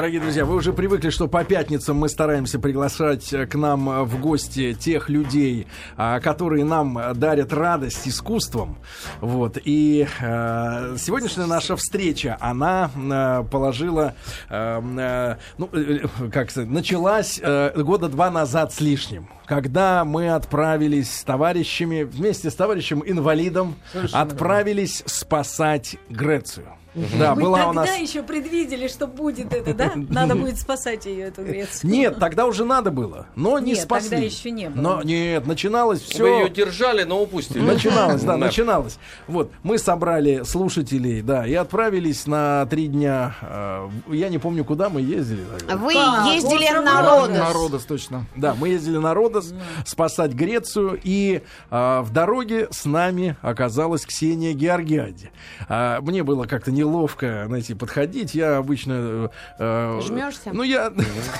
Дорогие друзья, вы уже привыкли, что по пятницам мы стараемся приглашать э, к нам э, в гости тех людей, а, которые нам дарят радость искусством. Вот. И э, сегодняшняя наша встреча, она э, положила, э, э, ну, э, как сказать, началась э, года два назад с лишним когда мы отправились с товарищами, вместе с товарищем инвалидом, Совершенно отправились спасать Грецию. Да, Вы была тогда у нас... еще предвидели, что будет это, да? Надо будет спасать ее, эту Грецию. Нет, тогда уже надо было, но не нет, спасли. тогда еще не было. Но нет, начиналось все... Вы ее держали, но упустили. Начиналось, да, начиналось. Вот, мы собрали слушателей, да, и отправились на три дня, э, я не помню, куда мы ездили. Вы ездили на Родос. На Родос, точно. Да, мы ездили на Родос спасать Грецию, и э, в дороге с нами оказалась Ксения Георгиади. А, мне было как-то не неловко, знаете, подходить. Я обычно... Э, Жмешься? Ну, я...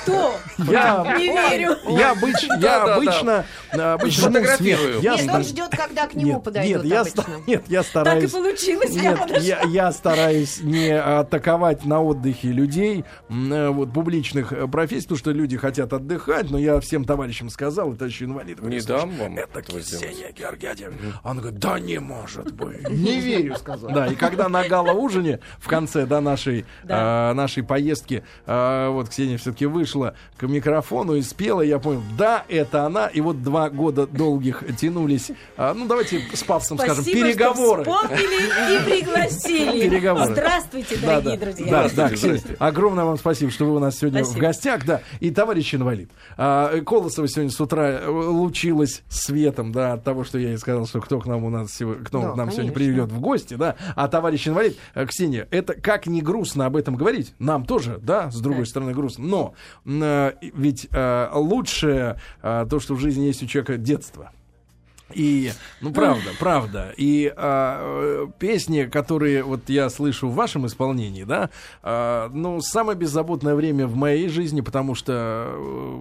Кто? Я... Не верю. Я, обыч... я обычно... обычно фотографирую. Я... Нет, он ждет, когда к нему подойдут нет, я нет, я стараюсь... Так и получилось. Нет, я, стараюсь не атаковать на отдыхе людей, э, вот, публичных э, профессий, потому что люди хотят отдыхать, но я всем товарищам сказал, это еще инвалид. Не дам вам Это Ксения Георгиадьевна. Он говорит, да не может быть. Не верю, сказал. Да, и когда на гала-ужине в конце да, нашей, да. Э, нашей поездки э, вот Ксения все-таки вышла к микрофону и спела, я понял, да, это она. И вот два года долгих тянулись, э, ну давайте с пафосом скажем, переговоры. Что вспомнили и пригласили. Переговоры. Здравствуйте, дорогие да, друзья. Да, да, Ксения, огромное вам спасибо, что вы у нас сегодня спасибо. в гостях, да. И товарищ инвалид. А, Колосова сегодня с утра э, лучилась светом, да, от того, что я ей сказал, что кто к нам у нас сегодня, кто да, к нам конечно. сегодня приведет в гости, да. А товарищ инвалид, Ксения, Ксения, это как не грустно об этом говорить, нам тоже, да, с другой да. стороны грустно, но э, ведь э, лучшее э, то, что в жизни есть у человека детство. И, ну, правда, правда. И а, песни, которые вот я слышу в вашем исполнении, да, а, ну, самое беззаботное время в моей жизни, потому что э,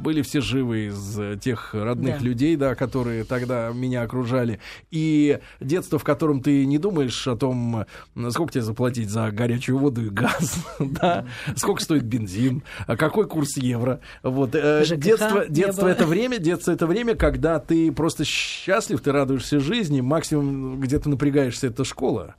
были все живы из тех родных да. людей, да, которые тогда меня окружали. И детство, в котором ты не думаешь о том, сколько тебе заплатить за горячую воду и газ, да, сколько стоит бензин, а какой курс евро. Вот. Э, детство, детство это время, детство это время, когда ты просто счастлив, ты радуешься жизни, максимум, где ты напрягаешься, это школа.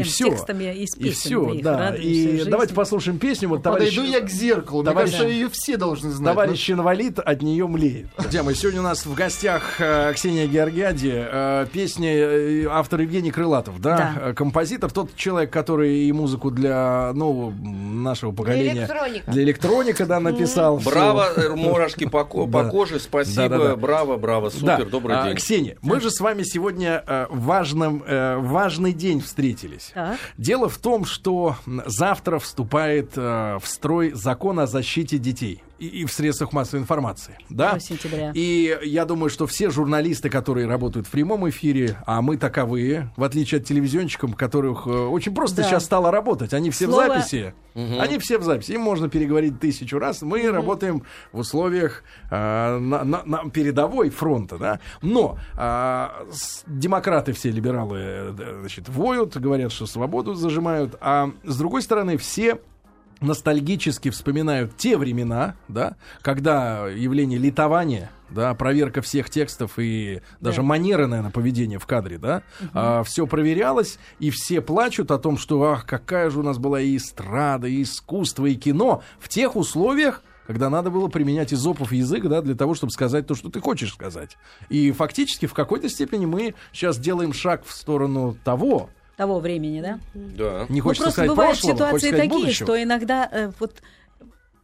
И все. текстами из песен. И все, да. И давайте послушаем песню. Вот товарищ... Подойду я к зеркалу. Товарищ... Мне кажется, ее все должны знать. Товарищ но... инвалид от нее млеет. Друзья мои, сегодня у нас в гостях э, Ксения Георгиади. Э, песня э, автор Евгений Крылатов, да? да? Композитор, тот человек, который и музыку для нового нашего поколения. Для электроника. Для электроника, да, написал. Браво, мурашки по, по коже, спасибо, браво, браво, супер, добрый а, день. Ксения, мы же с вами сегодня важным, важный день встретились. Так. Дело в том, что завтра вступает э, в строй закон о защите детей и, и в средствах массовой информации. Да? сентября. И я думаю, что все журналисты, которые работают в прямом эфире, а мы таковые, в отличие от телевизионщиков, которых э, очень просто да. сейчас стало работать, они все Слово... в записи. Угу. Они все в записи. Им можно переговорить тысячу раз. Мы угу. работаем в условиях э, на, на, на передовой фронта, да. Но э, демократы все либералы, э, значит, воют, говорят, что свободу зажимают, а с другой стороны все ностальгически вспоминают те времена, да, когда явление литования, да, проверка всех текстов и даже да. манеры, наверное, поведения в кадре, да, угу. а, все проверялось, и все плачут о том, что, ах, какая же у нас была и эстрада, и искусство, и кино в тех условиях, когда надо было применять изопов язык, да, для того, чтобы сказать то, что ты хочешь сказать. И фактически в какой-то степени мы сейчас делаем шаг в сторону того, того времени, да? Да. Не хочется ну, сказать бывают прошлого, ситуации такие, будущего. что иногда э, вот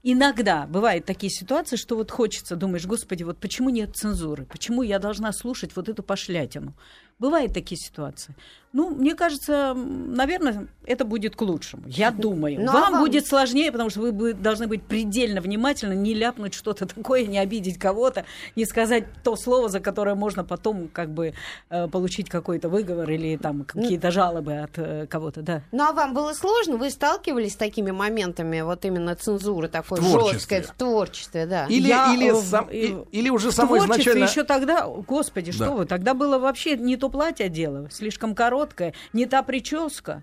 иногда бывают такие ситуации, что вот хочется, думаешь, господи, вот почему нет цензуры? Почему я должна слушать вот эту пошлятину? Бывают такие ситуации. Ну, мне кажется, наверное, это будет к лучшему. Я думаю. Ну, вам, а вам будет сложнее, потому что вы должны быть предельно внимательны, не ляпнуть что-то такое, не обидеть кого-то, не сказать то слово, за которое можно потом как бы э, получить какой-то выговор или там какие-то жалобы от э, кого-то, да. Ну, а вам было сложно? Вы сталкивались с такими моментами, вот именно цензуры такой жесткой в творчестве, да? Или, Я, или, в, сам, и, или уже само изначально... еще тогда, господи, что да. вы, тогда было вообще не то платье дело, слишком короткое, не та прическа.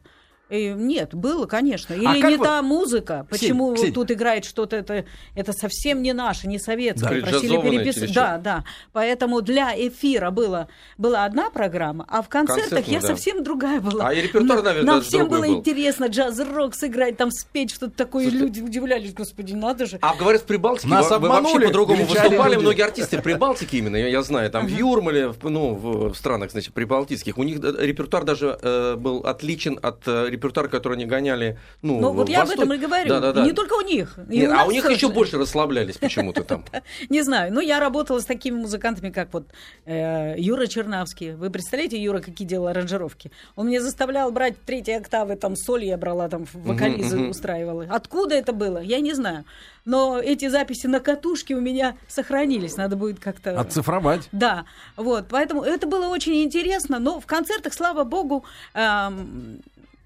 И, нет, было, конечно. Или а не вот... та музыка. Почему Ксения, тут играет что-то это, это совсем не наше, не советское. Да. Просили переписать. Да, да. Поэтому для эфира было, была одна программа, а в концертах я да. совсем другая была. А и репертуар, наверное, Нам всем было был. интересно джаз-рок сыграть, там спеть что-то такое. Слушайте, люди удивлялись, господи, надо же. А говорят, в Прибалтике Нас вы, вообще по-другому выступали. Люди. Многие артисты в Прибалтике именно, я, я знаю, там uh-huh. в Юрмале, в, ну, в, в странах, значит, прибалтийских, у них репертуар даже э, был отличен от э, репертуара, который они гоняли. Ну, ну вот я об этом и говорю. Да, да, да. не только у них. Нет, у а у них тоже. еще больше расслаблялись почему-то там. Не знаю. Ну, я работала с такими музыкантами, как вот э, Юра Чернавский. Вы представляете, Юра, какие делал аранжировки? Он мне заставлял брать третьи октавы, там соль я брала, там вокализы устраивала. Откуда это было? Я не знаю. Но эти записи на катушке у меня сохранились. Надо будет как-то... Оцифровать. Да. Вот. Поэтому это было очень интересно. Но в концертах, слава богу, эм,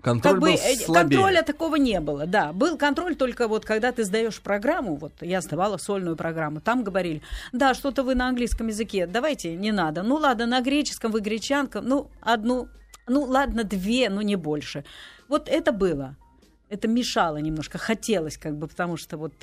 Контроль как бы, был э, слабее. контроля такого не было, да. Был контроль только вот когда ты сдаешь программу, вот я сдавала сольную программу, там говорили, да, что-то вы на английском языке, давайте, не надо. Ну ладно, на греческом вы гречанка, ну одну, ну ладно, две, но не больше. Вот это было. Это мешало немножко, хотелось как бы, потому что вот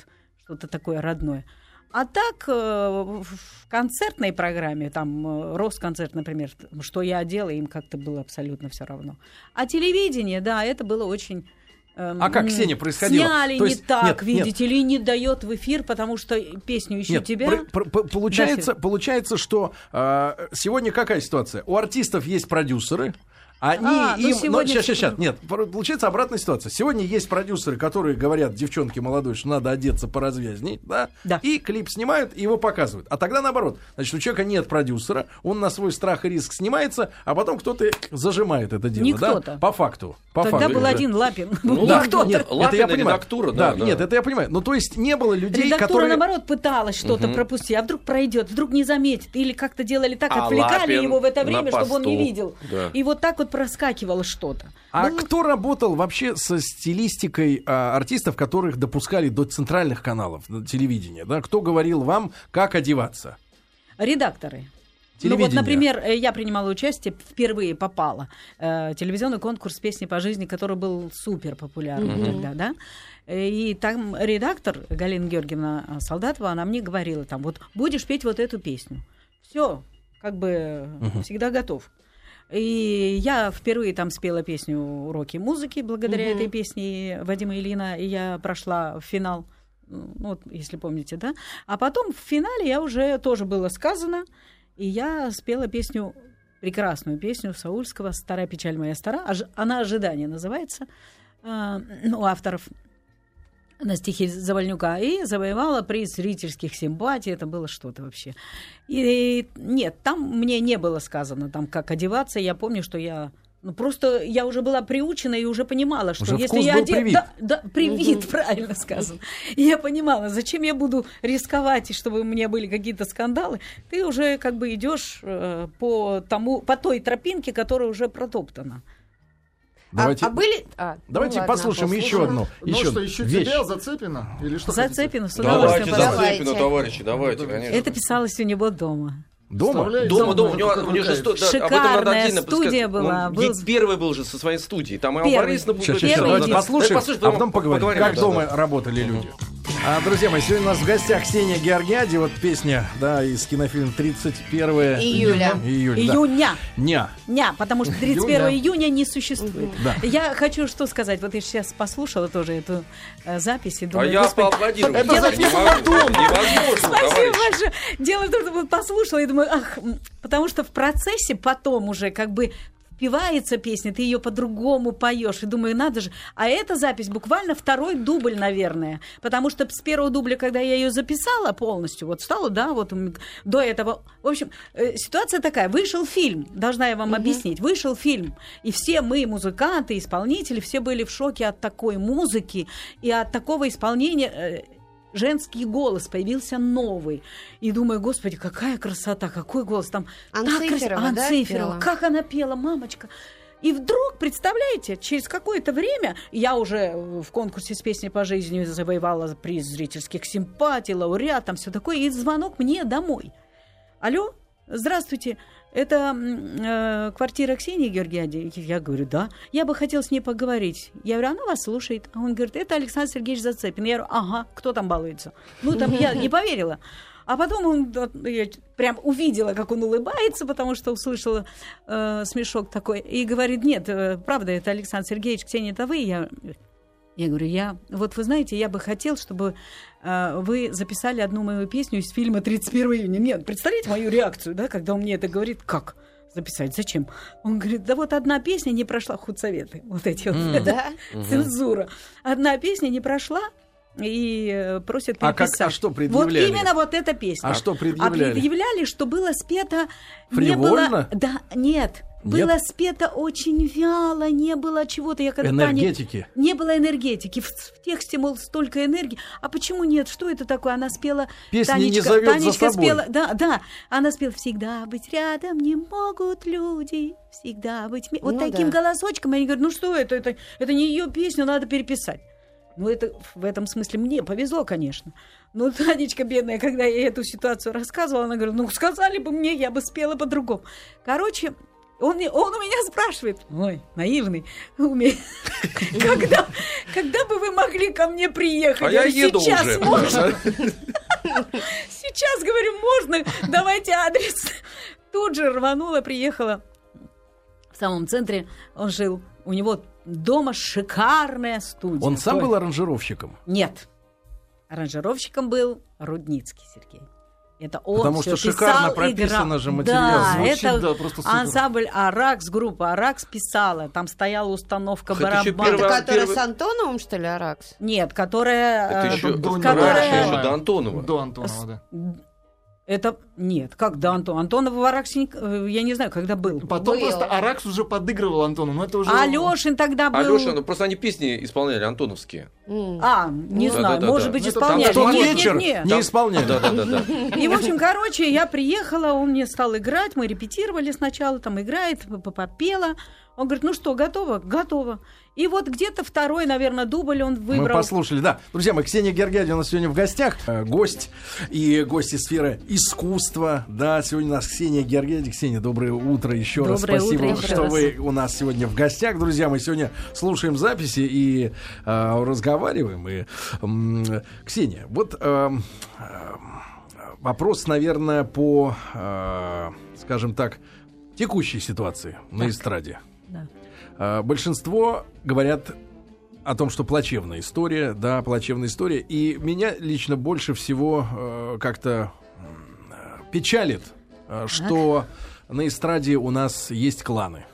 что-то такое родное. А так, э, в концертной программе, там, э, Росконцерт, например, что я одела, им как-то было абсолютно все равно. А телевидение, да, это было очень... Эм, а как, Ксения, происходило? Сняли То есть, не так, нет, видите нет. ли, не дает в эфир, потому что песню еще нет, тебя. Про, про, получается, получается, что э, сегодня какая ситуация? У артистов есть продюсеры, они а, ну им... Сегодня... Но, сейчас, сейчас, сейчас. Нет, получается обратная ситуация. Сегодня есть продюсеры, которые говорят девчонке молодой, что надо одеться поразвязней, да? да. И клип снимают, и его показывают. А тогда наоборот. Значит, у человека нет продюсера, он на свой страх и риск снимается, а потом кто-то зажимает это дело, Не да? кто-то. По факту. По Тогда факту. был один Лапин. Ну, да, кто-то. Нет, Лапин это я понимаю. редактура, да, да, да. Нет, это я понимаю. Ну, то есть не было людей, Редактура, которые... наоборот, пыталась что-то угу. пропустить. А вдруг пройдет, вдруг не заметит. Или как-то делали так, а отвлекали Лапин его в это время, чтобы он не видел. Да. И вот так вот проскакивало что-то. А ну, кто работал вообще со стилистикой а, артистов, которых допускали до центральных каналов телевидения? Да? Кто говорил вам, как одеваться? Редакторы. Ну вот, например, э, я принимала участие, впервые попала э, телевизионный конкурс песни по жизни, который был супер популярный mm-hmm. тогда, да. И там редактор Галина Георгиевна Солдатова, она мне говорила там, вот будешь петь вот эту песню. Все, как бы uh-huh. всегда готов. И я впервые там спела песню «Уроки музыки» благодаря mm-hmm. этой песне Вадима Ильина, и я прошла в финал, ну, вот, если помните, да. А потом в финале я уже тоже было сказано, и я спела песню, прекрасную песню Саульского «Старая печаль моя стара», она «Ожидание» называется, а, ну, авторов на стихи Завальнюка и завоевала приз зрительских симпатий. Это было что-то вообще. И нет, там мне не было сказано, там, как одеваться. Я помню, что я ну, просто я уже была приучена и уже понимала, что уже если я одену... Да, да, привит, угу. правильно сказано. И я понимала, зачем я буду рисковать, и чтобы у меня были какие-то скандалы. Ты уже как бы идешь э, по, тому, по той тропинке, которая уже протоптана. Давайте, а, а были... А, давайте ну, послушаем ладно, еще одну. Ну еще что, еще вещь. тебя зацепено? Или что Зацепено, с удовольствием. Давайте зацепено, товарищи, давайте, конечно. Это писалось у него дома. Дома? Дома, дома. У него, у него же сто, да, Шикарная студия была. Он был... первый был же со своей студией. Там Иван Борисовна... Сейчас, сейчас, давайте послушаем, а потом поговорим, поговорим как дома работали люди. А, друзья мои, сегодня у нас в гостях Ксения Георгиади. Вот песня, да, из кинофильма 31 июля. Июль, Июня. Да. Ня. Ня, потому что 31 июня не существует. Да. Я хочу что сказать. Вот я сейчас послушала тоже эту э, запись и думаю, А я поаплодирую. Это Дело... невозможно, Спасибо большое. Дело в том, что вот послушала и думаю, ах, потому что в процессе потом уже как бы впивается песня, ты ее по-другому поешь. И думаю, надо же. А эта запись буквально второй дубль, наверное. Потому что с первого дубля, когда я ее записала полностью, вот стала, да, вот до этого. В общем, э, ситуация такая. Вышел фильм, должна я вам угу. объяснить. Вышел фильм. И все мы, музыканты, исполнители, все были в шоке от такой музыки и от такого исполнения э, женский голос появился новый. И думаю, господи, какая красота, какой голос там. Анциферова, крас... Анциферова, да, как она пела, мамочка. И вдруг, представляете, через какое-то время я уже в конкурсе с песней по жизни завоевала приз зрительских симпатий, лауреат, там все такое, и звонок мне домой. Алло, здравствуйте, это э, квартира Ксении Георгиевны? Я говорю, да. Я бы хотел с ней поговорить. Я говорю, она вас слушает. А он говорит, это Александр Сергеевич Зацепин. Я говорю, ага, кто там балуется? Ну, там я не поверила. А потом он, я прям увидела, как он улыбается, потому что услышала э, смешок такой, и говорит, нет, э, правда, это Александр Сергеевич, Ксения, это вы? Я, я говорю, я, вот вы знаете, я бы хотел, чтобы э, вы записали одну мою песню из фильма «31 июня». Нет, представляете мою реакцию, да, когда он мне это говорит, как? записать. Зачем? Он говорит, да вот одна песня не прошла худсоветы. Вот эти mm. вот, да, mm-hmm. цензура. Одна песня не прошла, и э, просят переписать. А, как, а что предъявляли? Вот именно вот эта песня. А что предъявляли? А предъявляли, что было спето... Фривольно? Не было, да, нет. Нет? Было спето очень вяло, не было чего-то. Я когда энергетики. Таня, не было энергетики. В, в тексте, мол, столько энергии. А почему нет? Что это такое? Она спела... Песня Танечка, не зовет Танечка за собой. спела... Да, да. Она спела «Всегда быть рядом не могут люди, всегда быть...» Вот ну, таким да. голосочком. Я говорю, ну что это? Это, это не ее песня, надо переписать. Ну, это в этом смысле мне повезло, конечно. Но Танечка бедная, когда я эту ситуацию рассказывала, она говорит, ну, сказали бы мне, я бы спела по-другому. Короче, он, он у меня спрашивает, ой, наивный, когда, когда бы вы могли ко мне приехать? А я, я еду сейчас уже. можно? Сейчас, говорю, можно, давайте адрес. Тут же рванула, приехала в самом центре, он жил, у него дома шикарная студия. Он сам был аранжировщиком? Нет. Аранжировщиком был Рудницкий Сергей. Это он Потому что шикарно писал, прописано играл. же материал. Да, Звучит, это да, просто супер. ансамбль Аракс, группа Аракс писала. Там стояла установка барабана. Это которая первый... с Антоновым, что ли, Аракс? Нет, которая... Это еще, э, которая... еще до Антонова. До Антонова, да. Это нет, когда Антон? Антонов в Араксе, э, я не знаю, когда был. Потом был. просто Аракс уже подыгрывал Антону, но это уже... Алешин тогда был... Алешин, ну просто они песни исполняли антоновские. Mm. А, не да, знаю, да, да, может да. быть, ну, исполняли. Там, нет, вечер нет, нет, не исполняли. Да, да, да, да. И, в общем, короче, я приехала, он мне стал играть, мы репетировали сначала, там играет, попела. Он говорит, ну что, готово? Готово. И вот где-то второй, наверное, дубль он выбрал. Мы послушали, да. Друзья мои, Ксения Гергядина у нас сегодня в гостях. Э, гость и гость из сферы искусства. Да, сегодня у нас Ксения Гергядина. Ксения, доброе утро еще доброе раз. Спасибо, утро, что раз. вы у нас сегодня в гостях. Друзья, мы сегодня слушаем записи и э, разговариваем. И, э, Ксения, вот э, э, вопрос, наверное, по, э, скажем так, текущей ситуации так. на эстраде. Э, большинство говорят о том, что плачевная история, да, плачевная история. И меня лично больше всего э, как-то э, печалит, э, что на эстраде у нас есть кланы.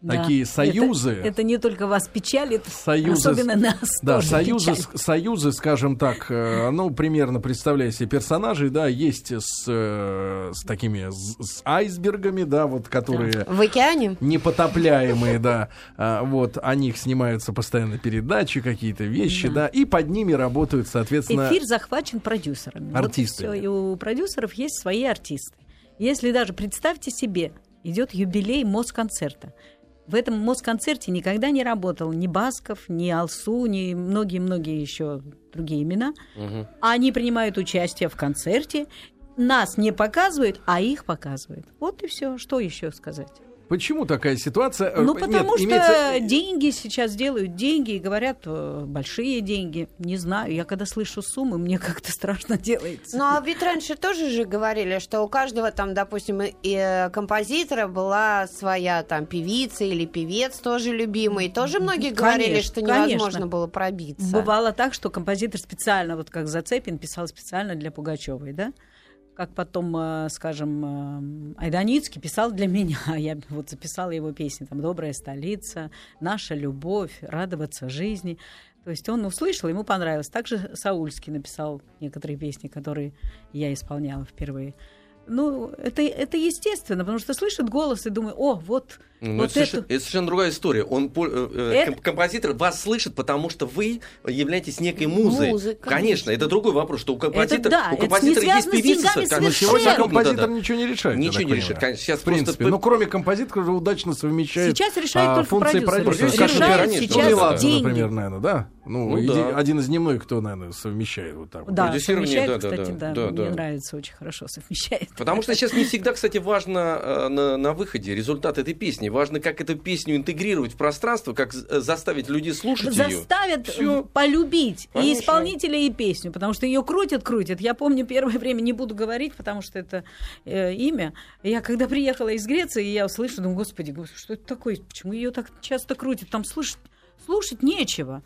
Да. Такие союзы. Это, это не только вас печалит, союзы, особенно нас. Да, союзы, союзы, скажем так, э, ну, примерно представляя себе персонажей, да, есть с, э, с такими с, с айсбергами, да, вот которые. В океане? Непотопляемые, да. А, вот, о них снимаются постоянно передачи, какие-то вещи, да. да, и под ними работают, соответственно. Эфир захвачен продюсерами. Артисты. Вот и у продюсеров есть свои артисты. Если даже представьте себе, идет юбилей Москонцерта в этом Москонцерте никогда не работал ни Басков, ни Алсу, ни многие-многие еще другие имена. Угу. Они принимают участие в концерте, нас не показывают, а их показывают. Вот и все. Что еще сказать? Почему такая ситуация? Ну, потому Нет, что имеется... деньги сейчас делают деньги и говорят э, большие деньги. Не знаю, я когда слышу суммы, мне как-то страшно делается. Ну, а ведь раньше тоже же говорили, что у каждого там, допустим, и э, композитора была своя там певица или певец тоже любимый. Тоже многие конечно, говорили, что невозможно конечно. было пробиться. Бывало так, что композитор специально, вот как Зацепин, писал специально для Пугачевой, да? Как потом, э, скажем, э, Айданицкий писал для меня. Я вот записала его песни, там «Добрая столица», «Наша любовь», «Радоваться жизни». То есть он услышал, ему понравилось. Также Саульский написал некоторые песни, которые я исполняла впервые ну, это, это естественно, потому что слышит голос и думает, о, вот, ну, вот это, совершенно, это совершенно другая история. Он, э, э, это... композитор вас слышит, потому что вы являетесь некой музой. Музы, конечно. конечно, это другой вопрос, что у композитора, это, да, у композитора есть певица. Но сегодня композитор да, да. ничего не решает. Ничего не решает, конечно. Сейчас в принципе. Просто... Ну, кроме композитора, уже удачно совмещает Сейчас решает а, только функции продюсер. продюсера. Решает сейчас ну, Меладзе, деньги. например, наверное, да? Ну, ну иди, да. один из немногих, кто, наверное, совмещает вот так. Да, совмещает, да, кстати, да, да, да, мне нравится, очень хорошо совмещает. Потому что сейчас не всегда, кстати, важно э, на, на выходе результат этой песни. Важно, как эту песню интегрировать в пространство, как э, заставить людей слушать Заставят ее. Заставят полюбить Конечно. и исполнителя, и песню, потому что ее крутят, крутят. Я помню первое время, не буду говорить, потому что это э, имя. Я когда приехала из Греции, я услышала, думаю, господи, господи, что это такое? Почему ее так часто крутят? Там слушать, слушать нечего.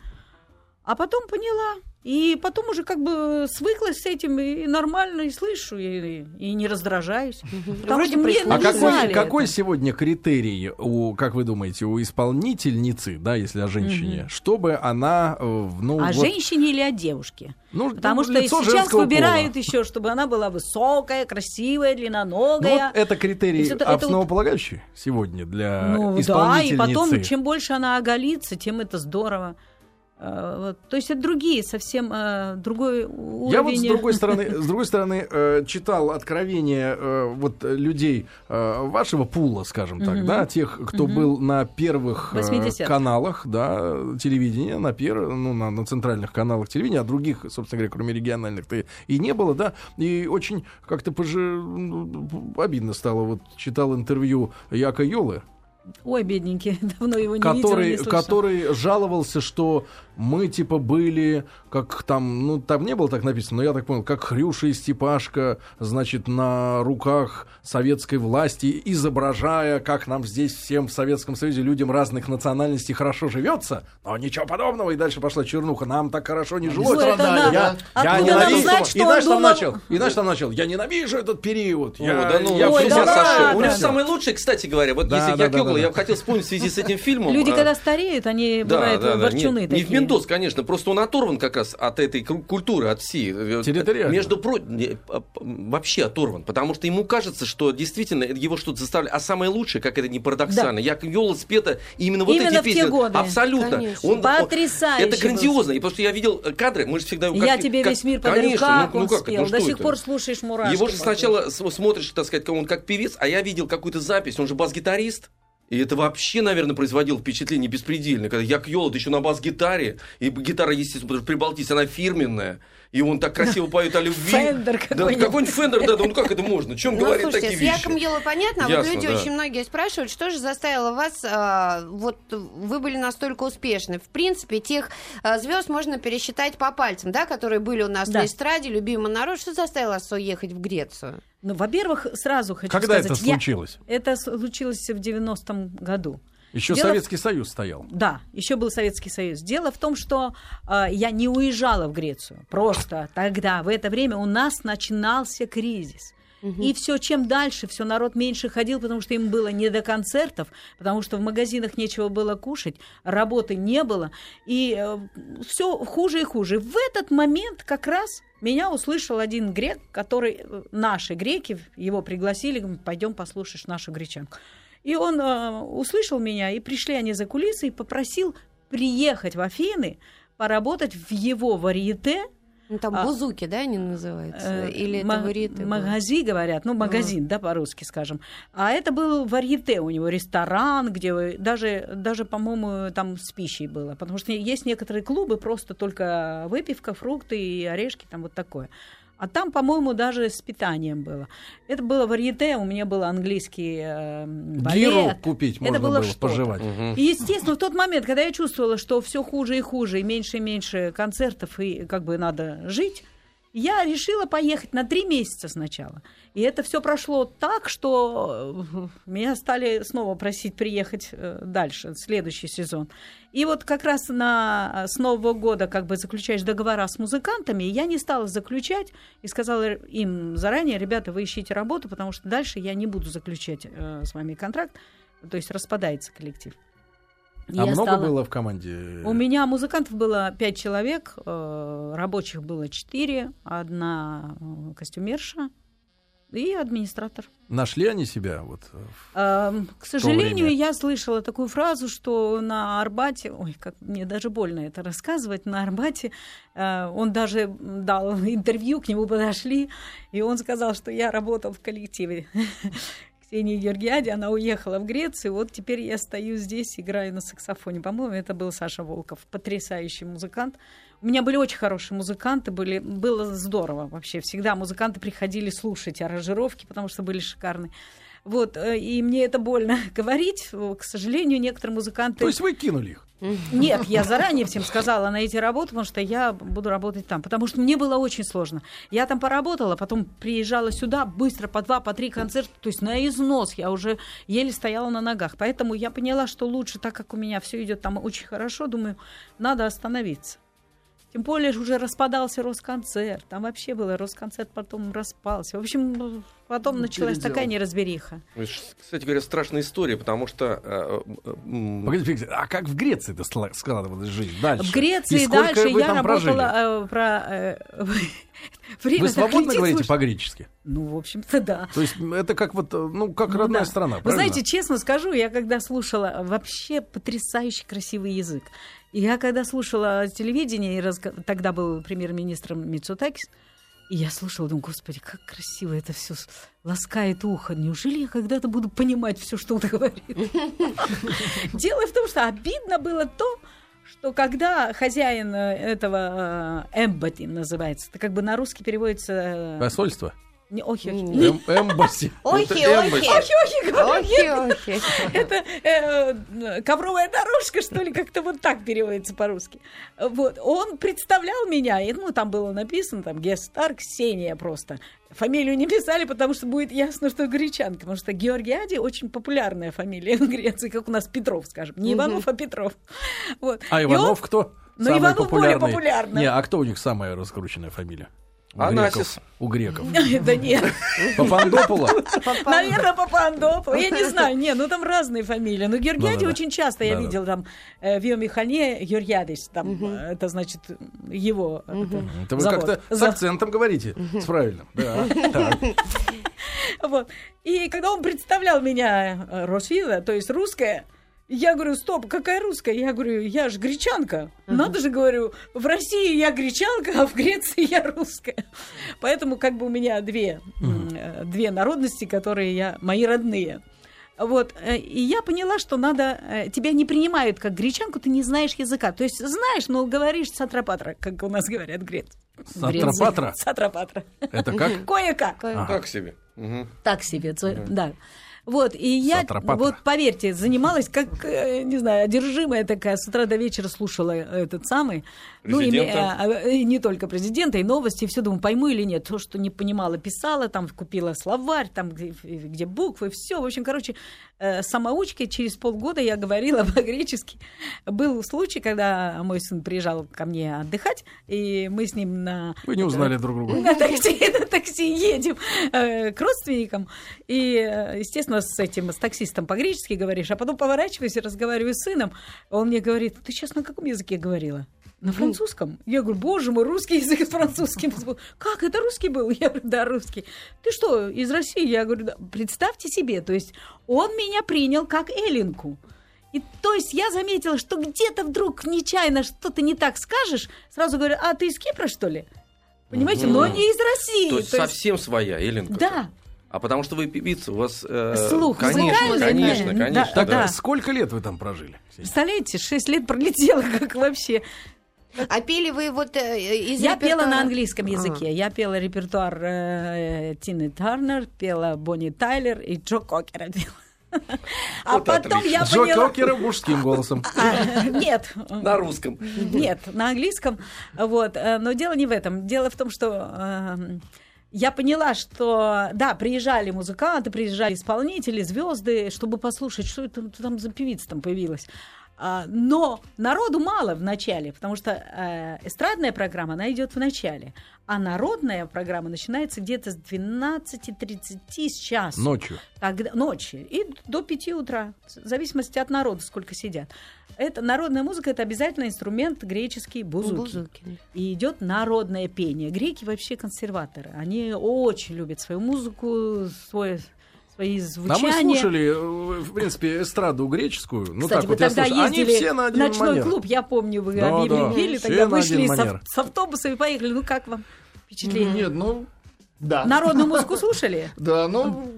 А потом поняла. И потом уже как бы свыклась с этим и нормально и слышу, и, и не раздражаюсь. Потому что мне а какой, какой сегодня критерий, у, как вы думаете, у исполнительницы, да, если о женщине, угу. чтобы она... Э, ну, о вот... женщине или о девушке? Ну, Потому ну, что сейчас выбирают еще, чтобы она была высокая, красивая, длинноногая. Ну, вот это критерий это, основополагающий это вот... сегодня для ну, исполнительницы. Да, и потом, чем больше она оголится, тем это здорово. Э. То есть это другие, совсем э, другой уровень. Я вот с другой стороны, с другой стороны э, читал откровения вот людей вашего пула, скажем так, угу. да, тех, кто угу. был на первых э, каналах, да, телевидения, на пер, ну на, на центральных каналах телевидения, а других, собственно говоря, кроме региональных-то и не было, да, и очень как-то пожи... Обидно стало. Вот читал интервью Яка Йолы, Ой, бедненький, давно его не который, видел, не Который жаловался, что мы типа были, как там, ну там не было так написано, но я так понял, как Хрюша и Степашка, значит, на руках советской власти, изображая, как нам здесь всем в Советском Союзе людям разных национальностей хорошо живется, но ничего подобного, и дальше пошла чернуха, нам так хорошо не жилось. Ну, да, я, я ненавижу, знать, и знаешь, там начал, и знаешь, там начал, я ненавижу этот период. Я, О, да ну, я Ой, да сошел. У него самый лучший, кстати говоря, вот да, если да, я да, да, я хотел вспомнить в связи с этим фильмом. Люди, а... когда стареют, они бывают ворчуны такие. Мендос, конечно, просто он оторван как раз от этой культуры, от всей. Территориально. Между прочим, а, вообще оторван, потому что ему кажется, что действительно его что-то заставляет. А самое лучшее, как это не парадоксально, да. я Йола спета именно вот именно эти песни. Годы. Абсолютно. Он, Потрясающе. Это грандиозно. И потому что я видел кадры, мы же всегда... Как, я тебе как, весь мир подарю, конечно, как ну, он ну, как спел. Ну, До сих это? пор слушаешь мурашки. Его же сначала смотришь, так сказать, он как певец, а я видел какую-то запись, он же бас-гитарист. И это вообще, наверное, производило впечатление беспредельное. Когда Як Йоала еще на бас-гитаре, и гитара, естественно, потому что прибалтийц, она фирменная, и он так красиво поет о любви. Fender какой-нибудь. Да, какой-нибудь Fender, да, ну как это можно? Чем ну, говорит слушайте, такие вещи? с Яком понятно, а вот люди да. очень многие спрашивают, что же заставило вас, а, вот вы были настолько успешны. В принципе, тех а, звезд можно пересчитать по пальцам, да, которые были у нас да. на эстраде, любимый народ. Что заставило вас уехать в Грецию? Ну, во-первых, сразу хочу Когда сказать... Когда это случилось? Я... Это случилось в 90-м году. Еще Дело Советский в... Союз стоял. Да, еще был Советский Союз. Дело в том, что э, я не уезжала в Грецию. Просто тогда, в это время у нас начинался кризис. И все, чем дальше, все народ меньше ходил, потому что им было не до концертов, потому что в магазинах нечего было кушать, работы не было, и э, все хуже и хуже. В этот момент как раз меня услышал один грек, который э, наши греки его пригласили, пойдем послушаешь нашу гречанку. И он э, услышал меня, и пришли они за кулисы, и попросил приехать в Афины, поработать в его варьете, там а, бузуки, да, они называются? Э, Или это варьете? Магази, говорят, ну, магазин, а. да, по-русски скажем. А это был варьете у него, ресторан, где даже, даже по-моему, там с пищей было. Потому что есть некоторые клубы, просто только выпивка, фрукты и орешки, там вот такое. А там, по-моему, даже с питанием было. Это было варьете, у меня был английский э, балет. Гиру купить можно Это было, было пожевать. Угу. И, естественно, в тот момент, когда я чувствовала, что все хуже и хуже, и меньше и меньше концертов, и как бы надо жить, я решила поехать на три месяца сначала. И это все прошло так, что э, меня стали снова просить приехать э, дальше, следующий сезон. И вот как раз на, с Нового года как бы заключаешь договора с музыкантами, я не стала заключать и сказала им заранее, ребята, вы ищите работу, потому что дальше я не буду заключать э, с вами контракт, то есть распадается коллектив. А много стала... было в команде? У меня музыкантов было пять человек, э, рабочих было четыре, одна э, костюмерша и администратор. Нашли они себя? Вот, э, к сожалению, я слышала такую фразу, что на Арбате, ой, как мне даже больно это рассказывать, на Арбате э, он даже дал интервью, к нему подошли, и он сказал, что я работал в коллективе Ксении Георгиаде, она уехала в Грецию, вот теперь я стою здесь, играю на саксофоне. По-моему, это был Саша Волков, потрясающий музыкант. У меня были очень хорошие музыканты, были, было здорово вообще. Всегда музыканты приходили слушать аранжировки, потому что были шикарные. Вот, э, и мне это больно говорить. К сожалению, некоторые музыканты... То есть вы кинули их? Нет, я заранее всем сказала на эти работы, потому что я буду работать там. Потому что мне было очень сложно. Я там поработала, потом приезжала сюда быстро по два, по три концерта. То есть на износ я уже еле стояла на ногах. Поэтому я поняла, что лучше, так как у меня все идет там очень хорошо, думаю, надо остановиться. Тем более уже распадался Росконцерт. Там вообще было Росконцерт, потом распался. В общем, потом ну, началась передел. такая неразбериха. Кстати говоря, страшная история, потому что... Э, э, Погодите, а как в Греции это складывалась жизнь дальше? В Греции дальше я работала э, про... Время Вы свободно говорите слушай. по-гречески? Ну, в общем-то, да. То есть это как вот, ну, как ну, родная да. страна, Вы знаете, честно скажу, я когда слушала вообще потрясающий красивый язык. Я когда слушала телевидение, и раз... тогда был премьер-министром Мицутакис, и я слушала, думаю, господи, как красиво это все ласкает ухо. Неужели я когда-то буду понимать все, что он говорит? Дело в том, что обидно было то, что когда хозяин э, этого э, эмбати называется, это как бы на русский переводится... Э, Посольство? Не, охи, охи. Эмбасси. Охи, охи. Охи, охи, охи. Это э, ковровая дорожка, что ли, как-то вот так переводится по-русски. Вот. Он представлял меня, и, ну, там было написано, там, Гестар Ксения просто. Фамилию не писали, потому что будет ясно, что гречанка. Потому что Георгиади очень популярная фамилия в Греции, как у нас Петров, скажем. Не Иванов, а Петров. Вот. А Иванов он... кто? Ну, Иванов более популярный. Не, а кто у них самая раскрученная фамилия? У Анасис. Греков, у греков. Да нет. Папандопула? Наверное, Папандопула. Я не знаю. Не, ну там разные фамилии. Но Георгиади очень часто я видел там э, Вио Михане Георгиадис. Там это значит его. Это вы как-то с акцентом говорите. С правильным. Вот. И когда он представлял меня э, Росвида, то есть русская, я говорю, стоп, какая русская? Я говорю, я же гречанка. Uh-huh. Надо же, говорю, в России я гречанка, а в Греции я русская. Поэтому как бы у меня две, uh-huh. две народности, которые я, мои родные. Вот, э, и я поняла, что надо, э, тебя не принимают как гречанку, ты не знаешь языка. То есть знаешь, но говоришь сатрапатра, как у нас говорят грец. Сатрапатра? Сатрапатра. Это как? Кое-как. Как себе. Так себе, да. Вот, и я, вот поверьте, занималась как, э, не знаю, одержимая такая, с утра до вечера слушала этот самый, ну, и, а, а, и не только президента, и новости, и все, думаю, пойму или нет. То, что не понимала, писала, там купила словарь, там, где, где буквы, все. В общем, короче, э, самоучкой через полгода я говорила по-гречески. Был случай, когда мой сын приезжал ко мне отдыхать, и мы с ним на... Вы не узнали друг друга. На такси, на такси едем э, к родственникам, и, э, естественно, с этим, с таксистом по-гречески говоришь, а потом поворачиваюсь и разговариваю с сыном, он мне говорит, ты сейчас на каком языке говорила? На французском? Я говорю, боже мой, русский язык с французским. Как, это русский был? Я говорю, да, русский. Ты что, из России? Я говорю, да. Представьте себе, то есть он меня принял как Эллинку. И то есть я заметила, что где-то вдруг нечаянно что-то не так скажешь, сразу говорю, а ты из Кипра, что ли? Понимаете, угу. но не из России. То есть, то есть... совсем своя Эллинка. Да. А потому что вы певица, у вас... Э, Слух, конечно, конечно, конечно. Да, так, да. Сколько лет вы там прожили? Представляете, шесть лет пролетело, как вообще. А пели вы вот э, из Я репертуара... пела на английском языке. А. Я пела репертуар э, Тины Тарнер, пела Бонни Тайлер и Джо Кокера пела. А вот потом отлично. я Джо поняла... Кокера мужским голосом. А, нет. На русском. Нет, на английском. Вот. Э, но дело не в этом. Дело в том, что э, я поняла, что да, приезжали музыканты, приезжали исполнители, звезды, чтобы послушать, что это там за певица там появилась. А, но народу мало в начале, потому что э, эстрадная программа, она идет в начале, а народная программа начинается где-то с 12.30 сейчас. Ночью. Когда, ночью. И до 5 утра, в зависимости от народа, сколько сидят. Это, народная музыка – это обязательно инструмент греческий бузуки. бузуки. И идет народное пение. Греки вообще консерваторы. Они очень любят свою музыку, свой свои звучания. А мы слушали, э, в принципе, эстраду греческую. Ну, Кстати, так вот тогда я Они все на один ночной манер. клуб, я помню, вы да, объявили, да, тогда вышли с, с автобуса и поехали. Ну, как вам впечатление? Нет, ну, да. Народную музыку слушали? Да, ну,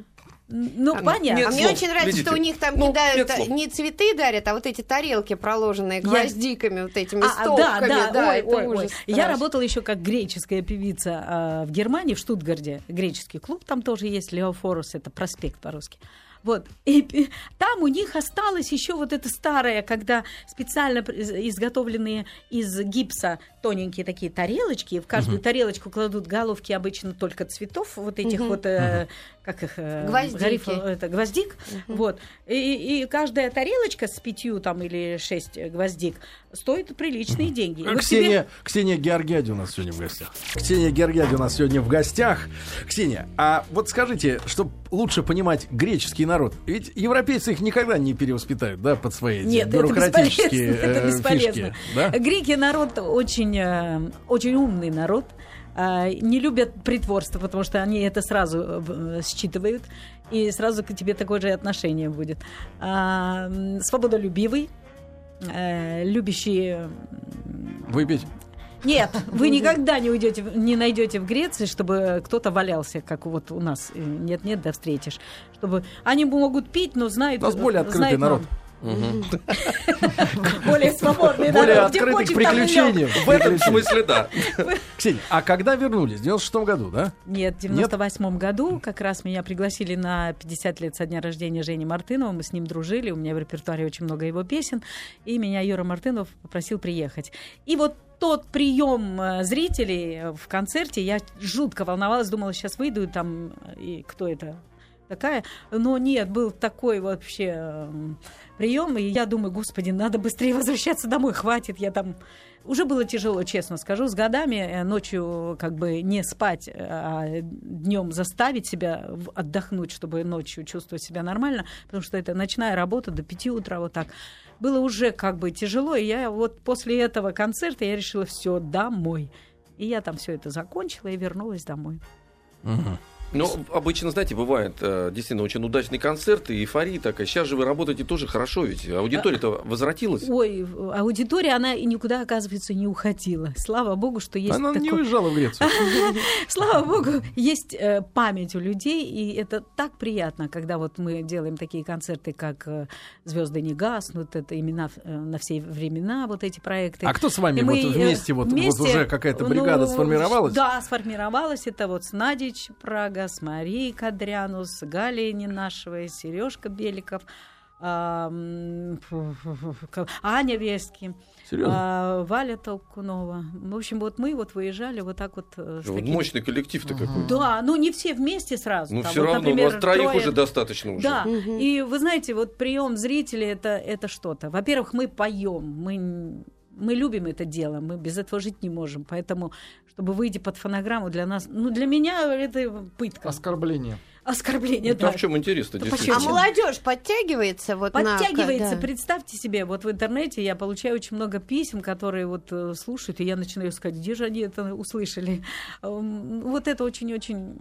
Ну, а, понятно. Нет, а мне очень нравится, Видите? что у них там ну, кидают а, не цветы дарят, а вот эти тарелки, проложенные гвоздиками, Я... вот этими а, стопками. Да, да, да ой, ой, ой. Я работала еще как греческая певица а, в Германии, в Штутгарде. Греческий клуб, там тоже есть Леофорус, это проспект по-русски. Вот. И там у них осталось еще вот это старое, когда специально изготовленные из гипса тоненькие такие тарелочки, в каждую uh-huh. тарелочку кладут головки обычно только цветов, вот этих uh-huh. вот, э, как их... Э, Гвоздики. это, гвоздик. Uh-huh. Вот. И, и каждая тарелочка с пятью там или шесть гвоздик стоит приличные uh-huh. деньги. Вот Ксения, тебе... Ксения Георгиади у нас сегодня в гостях. Ксения Георгиади у нас сегодня в гостях. Ксения, а вот скажите, чтобы лучше понимать греческий народ, ведь европейцы их никогда не перевоспитают, да, под свои Нет, бюрократические это бесполезно. Э, это бесполезно. фишки. Да? Греки народ очень очень, э, очень умный народ. Э, не любят притворство, потому что они это сразу э, считывают, и сразу к тебе такое же отношение будет. Свободолюбивый, любящий... Выпить? Нет, вы никогда не уйдете, не найдете в Греции, чтобы кто-то валялся, как вот у нас. Нет, нет, да встретишь. Чтобы они могут пить, но знают. У нас более открытый народ. Нам. Более свободный Более открытый к приключениям. В этом смысле, да. Ксения, а когда вернулись? В 96 году, да? Нет, в 98 году как раз меня пригласили на 50 лет со дня рождения Жени Мартынова. Мы с ним дружили, у меня в репертуаре очень много его песен. И меня Юра Мартынов попросил приехать. И вот тот прием э, зрителей в концерте, я жутко волновалась, думала, сейчас выйду там, и кто это такая. Но нет, был такой вообще эм, прием, и я думаю, господи, надо быстрее возвращаться домой, хватит, я там... Уже было тяжело, честно скажу, с годами э, ночью как бы не спать, а днем заставить себя отдохнуть, чтобы ночью чувствовать себя нормально, потому что это ночная работа до 5 утра вот так. Было уже как бы тяжело, и я вот после этого концерта я решила все домой. И я там все это закончила и вернулась домой. Угу. Ну, обычно, знаете, бывает э, действительно очень удачный концерт и эйфория такая. Сейчас же вы работаете тоже хорошо, ведь аудитория-то возвратилась. Ой, аудитория, она никуда, оказывается, не уходила. Слава богу, что есть Она такой... не уезжала в Грецию. Слава богу, есть э, память у людей, и это так приятно, когда вот мы делаем такие концерты, как э, «Звезды не гаснут», это имена на все времена, вот эти проекты. А кто с вами вот вместе, вот уже какая-то бригада ну, сформировалась? Да, сформировалась. Это вот Снадич, Прага, с Марией Кадрянус, Галией Ненашевой, Сережка Беликов, а, Аня Вески. А, Валя Толкунова. В общем, вот мы вот выезжали вот так вот. Э, с вот такими... Мощный коллектив-то uh-huh. какой. Да, ну не все вместе сразу. Ну все вот, равно, например, у вас троих трое... уже достаточно уже. Да, uh-huh. и вы знаете, вот прием зрителей это, это что-то. Во-первых, мы поем, мы мы любим это дело, мы без этого жить не можем. Поэтому, чтобы выйти под фонограмму для нас, ну, для меня это пытка. Оскорбление. Оскорбление, ну, да. А в чем интерес-то, А молодежь подтягивается вот Подтягивается, на... да. представьте себе, вот в интернете я получаю очень много писем, которые вот э, слушают, и я начинаю сказать, где же они это услышали. Вот это очень-очень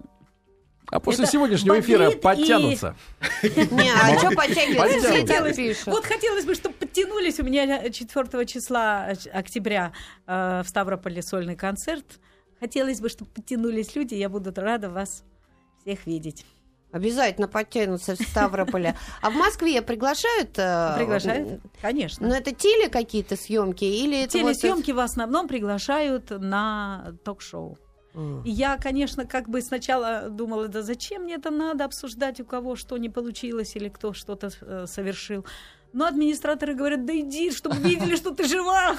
а после сегодняшнего эфира подтянутся. Не, а что подтягиваться? Вот хотелось бы, чтобы подтянулись. У меня 4 числа октября э, в Ставрополе сольный концерт. Хотелось бы, чтобы подтянулись люди. Я буду рада вас всех видеть. Обязательно подтянутся в Ставрополе. А в Москве приглашают? Э, приглашают, конечно. Но это теле какие-то съемки или Телесъемки в основном приглашают на ток-шоу. И я, конечно, как бы сначала думала, да зачем мне это надо обсуждать, у кого что не получилось или кто что-то э, совершил. Но администраторы говорят, да иди, чтобы видели, что ты жива.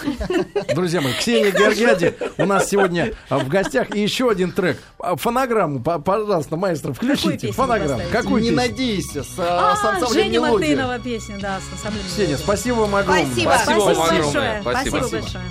Друзья мои, Ксения Георгиади у нас сегодня а, в гостях. И еще один трек. А, фонограмму, пожалуйста, маэстро, включите. Фонограмму. Какую Не надейся, с, а, ансамблем Женя Мартынова песня, да, с ансамблем Ксения, спасибо вам огромное. Спасибо, спасибо большое. Спасибо большое.